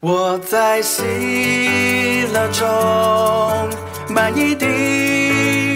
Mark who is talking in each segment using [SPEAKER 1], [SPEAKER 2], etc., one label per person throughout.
[SPEAKER 1] 我在喜乐中，满溢的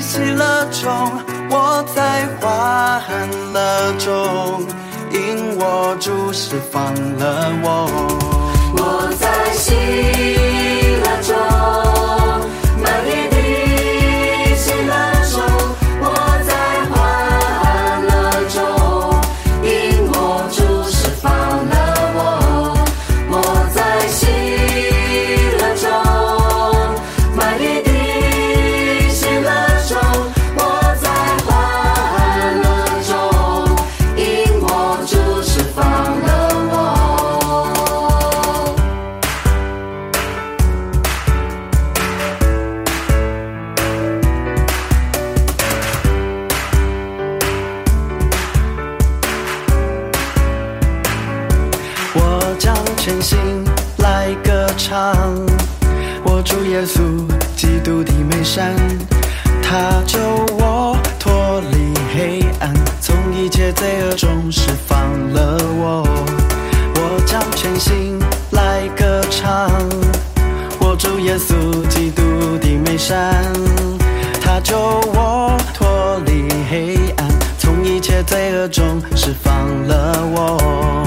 [SPEAKER 1] 喜乐中，我在欢乐中，因我主释放了我。
[SPEAKER 2] 我在喜
[SPEAKER 1] 山，他救我脱离黑暗，从一切罪恶中释放了。我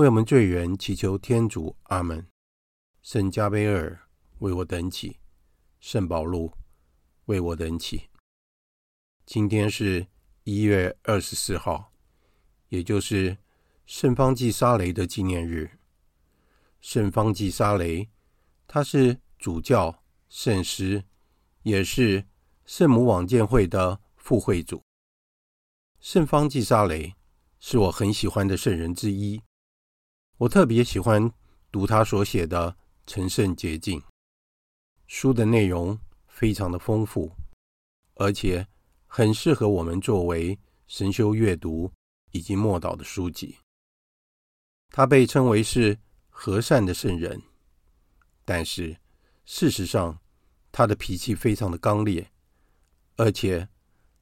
[SPEAKER 3] 为我们罪人祈求天主，阿门。圣加贝尔为我等祈，圣保禄为我等祈。今天是一月二十四号，也就是圣方济沙雷的纪念日。圣方济沙雷，他是主教、圣师，也是圣母网建会的副会主。圣方济沙雷是我很喜欢的圣人之一。我特别喜欢读他所写的《成圣捷径》书的内容，非常的丰富，而且很适合我们作为神修阅读以及默祷的书籍。他被称为是和善的圣人，但是事实上，他的脾气非常的刚烈，而且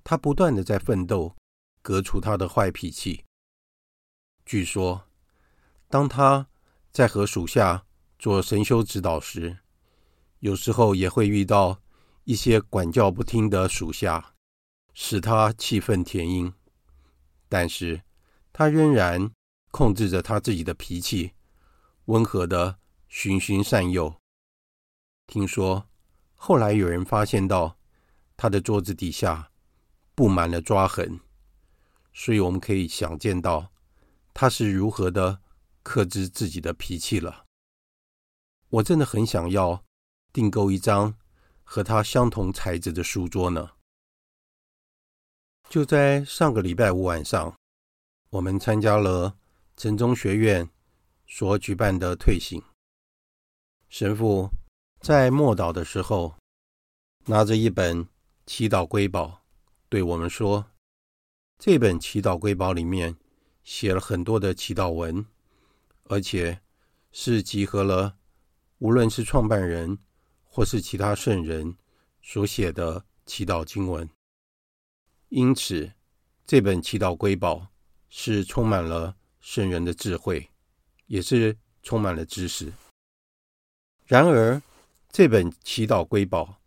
[SPEAKER 3] 他不断的在奋斗，革除他的坏脾气。据说，当他在和属下做神修指导时，有时候也会遇到一些管教不听的属下，使他气愤填膺。但是，他仍然控制着他自己的脾气，温和的循循善诱。听说后来有人发现到他的桌子底下布满了抓痕，所以我们可以想见到他是如何的克制自己的脾气了。我真的很想要订购一张和他相同材质的书桌呢。就在上个礼拜五晚上，我们参加了城中学院所举办的退省，神父。在默祷的时候，拿着一本祈祷瑰宝，对我们说：“这本祈祷瑰宝里面写了很多的祈祷文，而且是集合了无论是创办人或是其他圣人所写的祈祷经文。因此，这本祈祷瑰宝是充满了圣人的智慧，也是充满了知识。然而，这本祈祷瑰宝，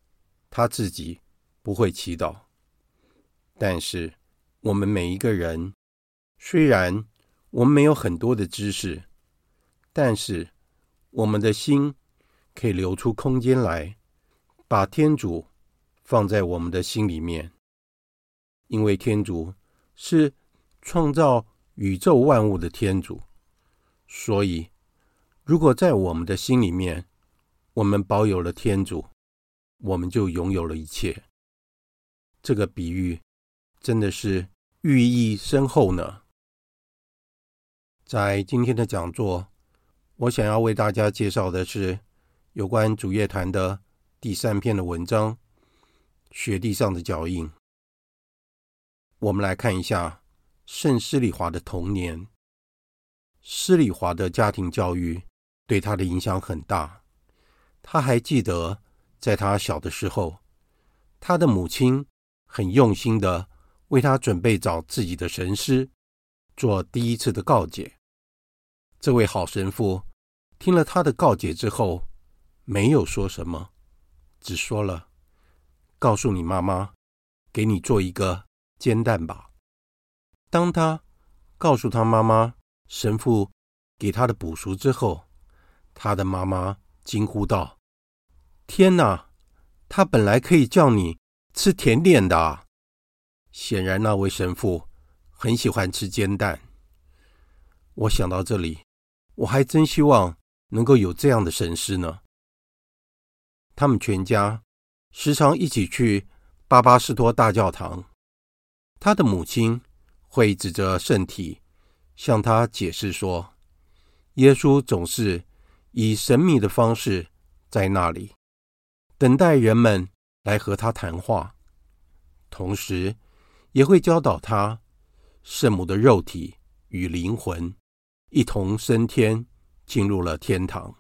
[SPEAKER 3] 他自己不会祈祷。但是，我们每一个人，虽然我们没有很多的知识，但是我们的心可以留出空间来，把天主放在我们的心里面。因为天主是创造宇宙万物的天主，所以如果在我们的心里面，我们保有了天主，我们就拥有了一切。这个比喻真的是寓意深厚呢。在今天的讲座，我想要为大家介绍的是有关主乐团的第三篇的文章《雪地上的脚印》。我们来看一下圣施礼华的童年。施礼华的家庭教育对他的影响很大。他还记得，在他小的时候，他的母亲很用心的为他准备找自己的神师，做第一次的告解。这位好神父听了他的告解之后，没有说什么，只说了：“告诉你妈妈，给你做一个煎蛋吧。”当他告诉他妈妈神父给他的补赎之后，他的妈妈。惊呼道：“天哪！他本来可以叫你吃甜点的。”显然，那位神父很喜欢吃煎蛋。我想到这里，我还真希望能够有这样的神师呢。他们全家时常一起去巴巴斯托大教堂。他的母亲会指着圣体向他解释说：“耶稣总是。”以神秘的方式在那里等待人们来和他谈话，同时也会教导他圣母的肉体与灵魂一同升天，进入了天堂。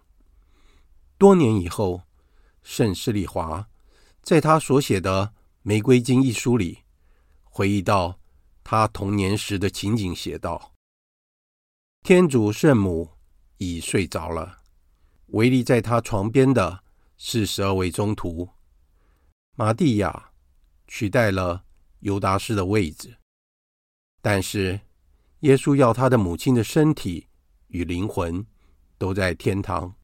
[SPEAKER 3] 多年以后，圣施利华在他所写的《玫瑰经》一书里回忆到他童年时的情景，写道：“天主圣母已睡着了。”围立在他床边的是十二位宗徒，玛蒂亚取代了犹达斯的位置，但是耶稣要他的母亲的身体与灵魂都在天堂，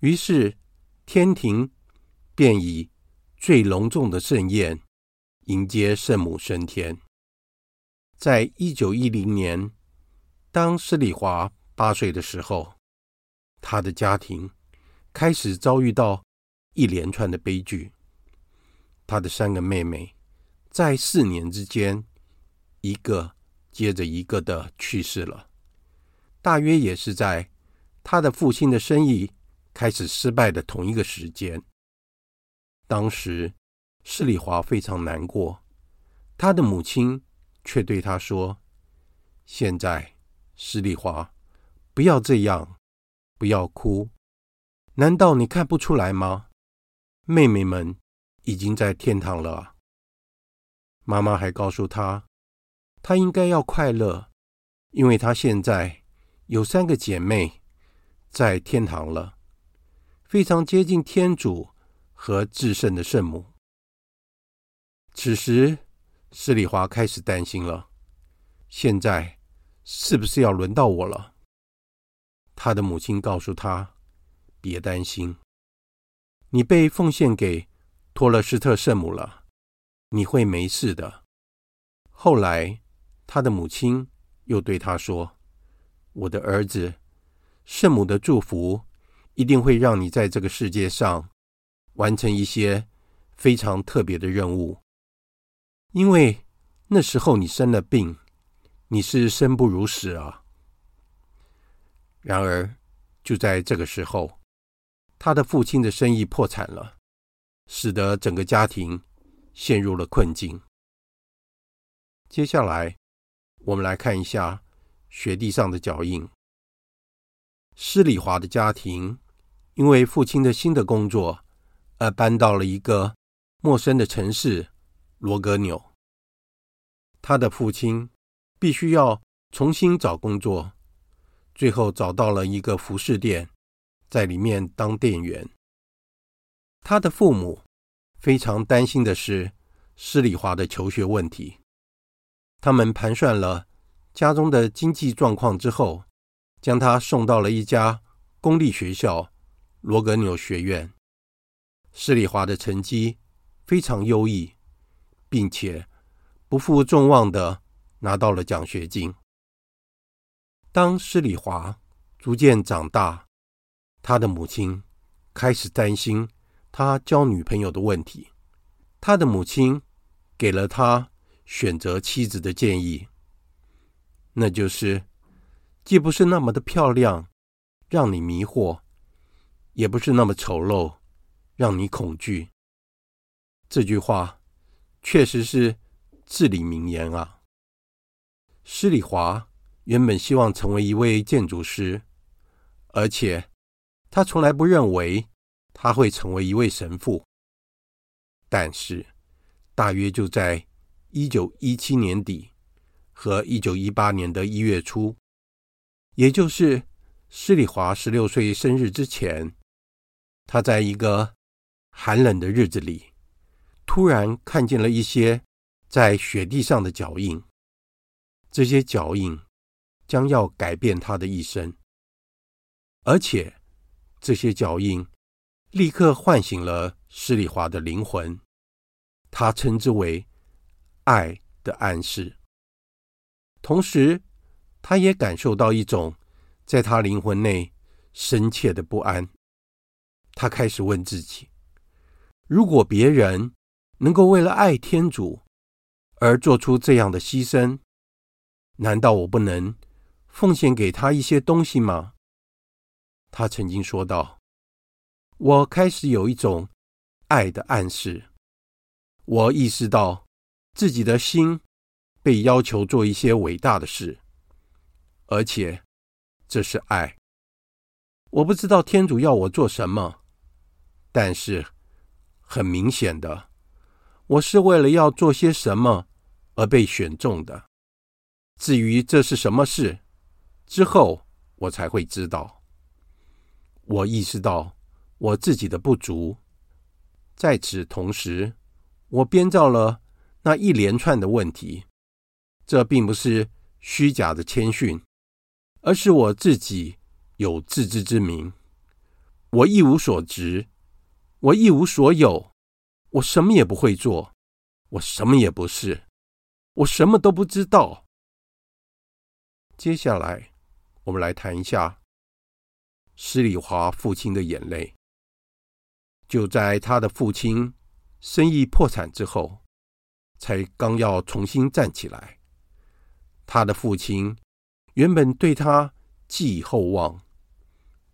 [SPEAKER 3] 于是天庭便以最隆重的盛宴迎接圣母升天。在一九一零年，当施礼华八岁的时候。他的家庭开始遭遇到一连串的悲剧。他的三个妹妹在四年之间，一个接着一个的去世了。大约也是在他的父亲的生意开始失败的同一个时间。当时施礼华非常难过，他的母亲却对他说：“现在，施礼华，不要这样。”不要哭，难道你看不出来吗？妹妹们已经在天堂了。妈妈还告诉她，她应该要快乐，因为她现在有三个姐妹在天堂了，非常接近天主和至圣的圣母。此时，施里华开始担心了，现在是不是要轮到我了？他的母亲告诉他：“别担心，你被奉献给托勒斯特圣母了，你会没事的。”后来，他的母亲又对他说：“我的儿子，圣母的祝福一定会让你在这个世界上完成一些非常特别的任务，因为那时候你生了病，你是生不如死啊。”然而，就在这个时候，他的父亲的生意破产了，使得整个家庭陷入了困境。接下来，我们来看一下雪地上的脚印。施礼华的家庭因为父亲的新的工作而搬到了一个陌生的城市罗格纽。他的父亲必须要重新找工作。最后找到了一个服饰店，在里面当店员。他的父母非常担心的是施礼华的求学问题。他们盘算了家中的经济状况之后，将他送到了一家公立学校——罗格纽学院。施里华的成绩非常优异，并且不负众望的拿到了奖学金。当施里华逐渐长大，他的母亲开始担心他交女朋友的问题。他的母亲给了他选择妻子的建议，那就是既不是那么的漂亮，让你迷惑，也不是那么丑陋，让你恐惧。这句话确实是至理名言啊！施礼华。原本希望成为一位建筑师，而且他从来不认为他会成为一位神父。但是，大约就在一九一七年底和一九一八年的一月初，也就是施礼华十六岁生日之前，他在一个寒冷的日子里，突然看见了一些在雪地上的脚印。这些脚印。将要改变他的一生，而且这些脚印立刻唤醒了施礼华的灵魂，他称之为“爱的暗示”。同时，他也感受到一种在他灵魂内深切的不安。他开始问自己：如果别人能够为了爱天主而做出这样的牺牲，难道我不能？奉献给他一些东西吗？他曾经说道：“我开始有一种爱的暗示，我意识到自己的心被要求做一些伟大的事，而且这是爱。我不知道天主要我做什么，但是很明显的，我是为了要做些什么而被选中的。至于这是什么事？”之后，我才会知道。我意识到我自己的不足。在此同时，我编造了那一连串的问题。这并不是虚假的谦逊，而是我自己有自知之明。我一无所值，我一无所有，我什么也不会做，我什么也不是，我什么都不知道。接下来。我们来谈一下施里华父亲的眼泪。就在他的父亲生意破产之后，才刚要重新站起来。他的父亲原本对他寄以厚望，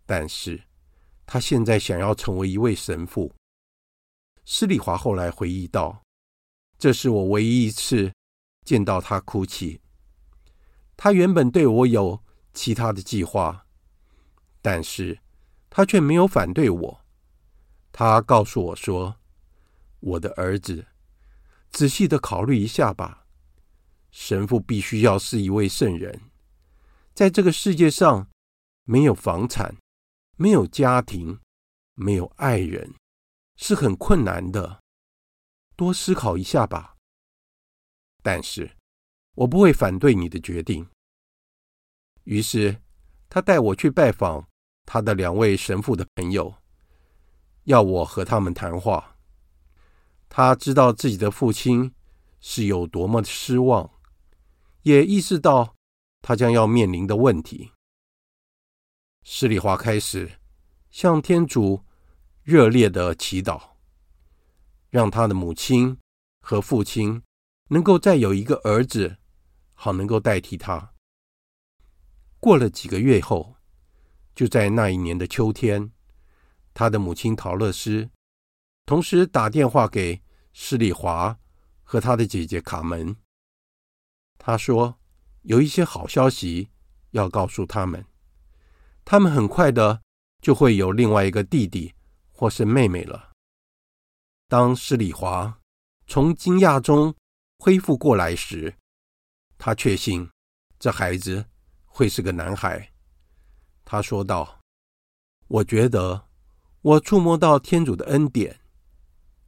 [SPEAKER 3] 但是他现在想要成为一位神父。施礼华后来回忆道：“这是我唯一一次见到他哭泣。他原本对我有。”其他的计划，但是他却没有反对我。他告诉我说：“我的儿子，仔细的考虑一下吧。神父必须要是一位圣人，在这个世界上没有房产、没有家庭、没有爱人，是很困难的。多思考一下吧。但是，我不会反对你的决定。”于是，他带我去拜访他的两位神父的朋友，要我和他们谈话。他知道自己的父亲是有多么的失望，也意识到他将要面临的问题。施利华开始向天主热烈的祈祷，让他的母亲和父亲能够再有一个儿子，好能够代替他。过了几个月后，就在那一年的秋天，他的母亲陶乐丝同时打电话给施利华和他的姐姐卡门。他说：“有一些好消息要告诉他们，他们很快的就会有另外一个弟弟或是妹妹了。”当施礼华从惊讶中恢复过来时，他确信这孩子。会是个男孩，他说道：“我觉得我触摸到天主的恩典，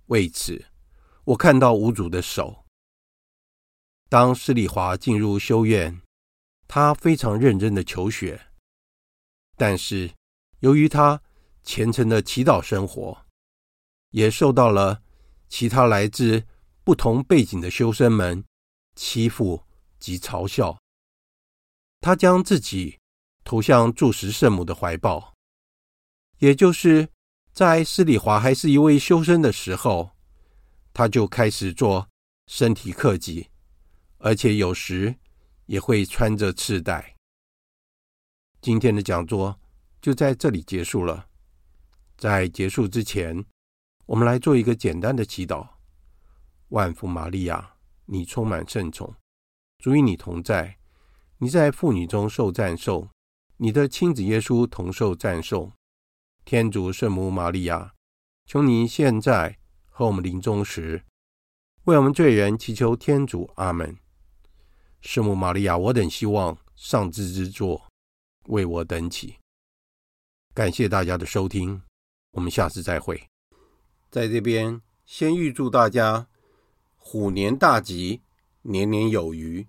[SPEAKER 3] 为此我看到无主的手。”当施礼华进入修院，他非常认真的求学，但是由于他虔诚的祈祷生活，也受到了其他来自不同背景的修生们欺负及嘲笑。他将自己投向住持圣母的怀抱，也就是在施礼华还是一位修生的时候，他就开始做身体克己，而且有时也会穿着赤带。今天的讲座就在这里结束了。在结束之前，我们来做一个简单的祈祷：万福玛利亚，你充满圣宠，主与你同在。你在妇女中受赞颂，你的亲子耶稣同受赞颂。天主圣母玛利亚，求你现在和我们临终时，为我们罪人祈求天主。阿门。圣母玛利亚，我等希望上至之作为我等起。感谢大家的收听，我们下次再会。在这边先预祝大家虎年大吉，年年有余。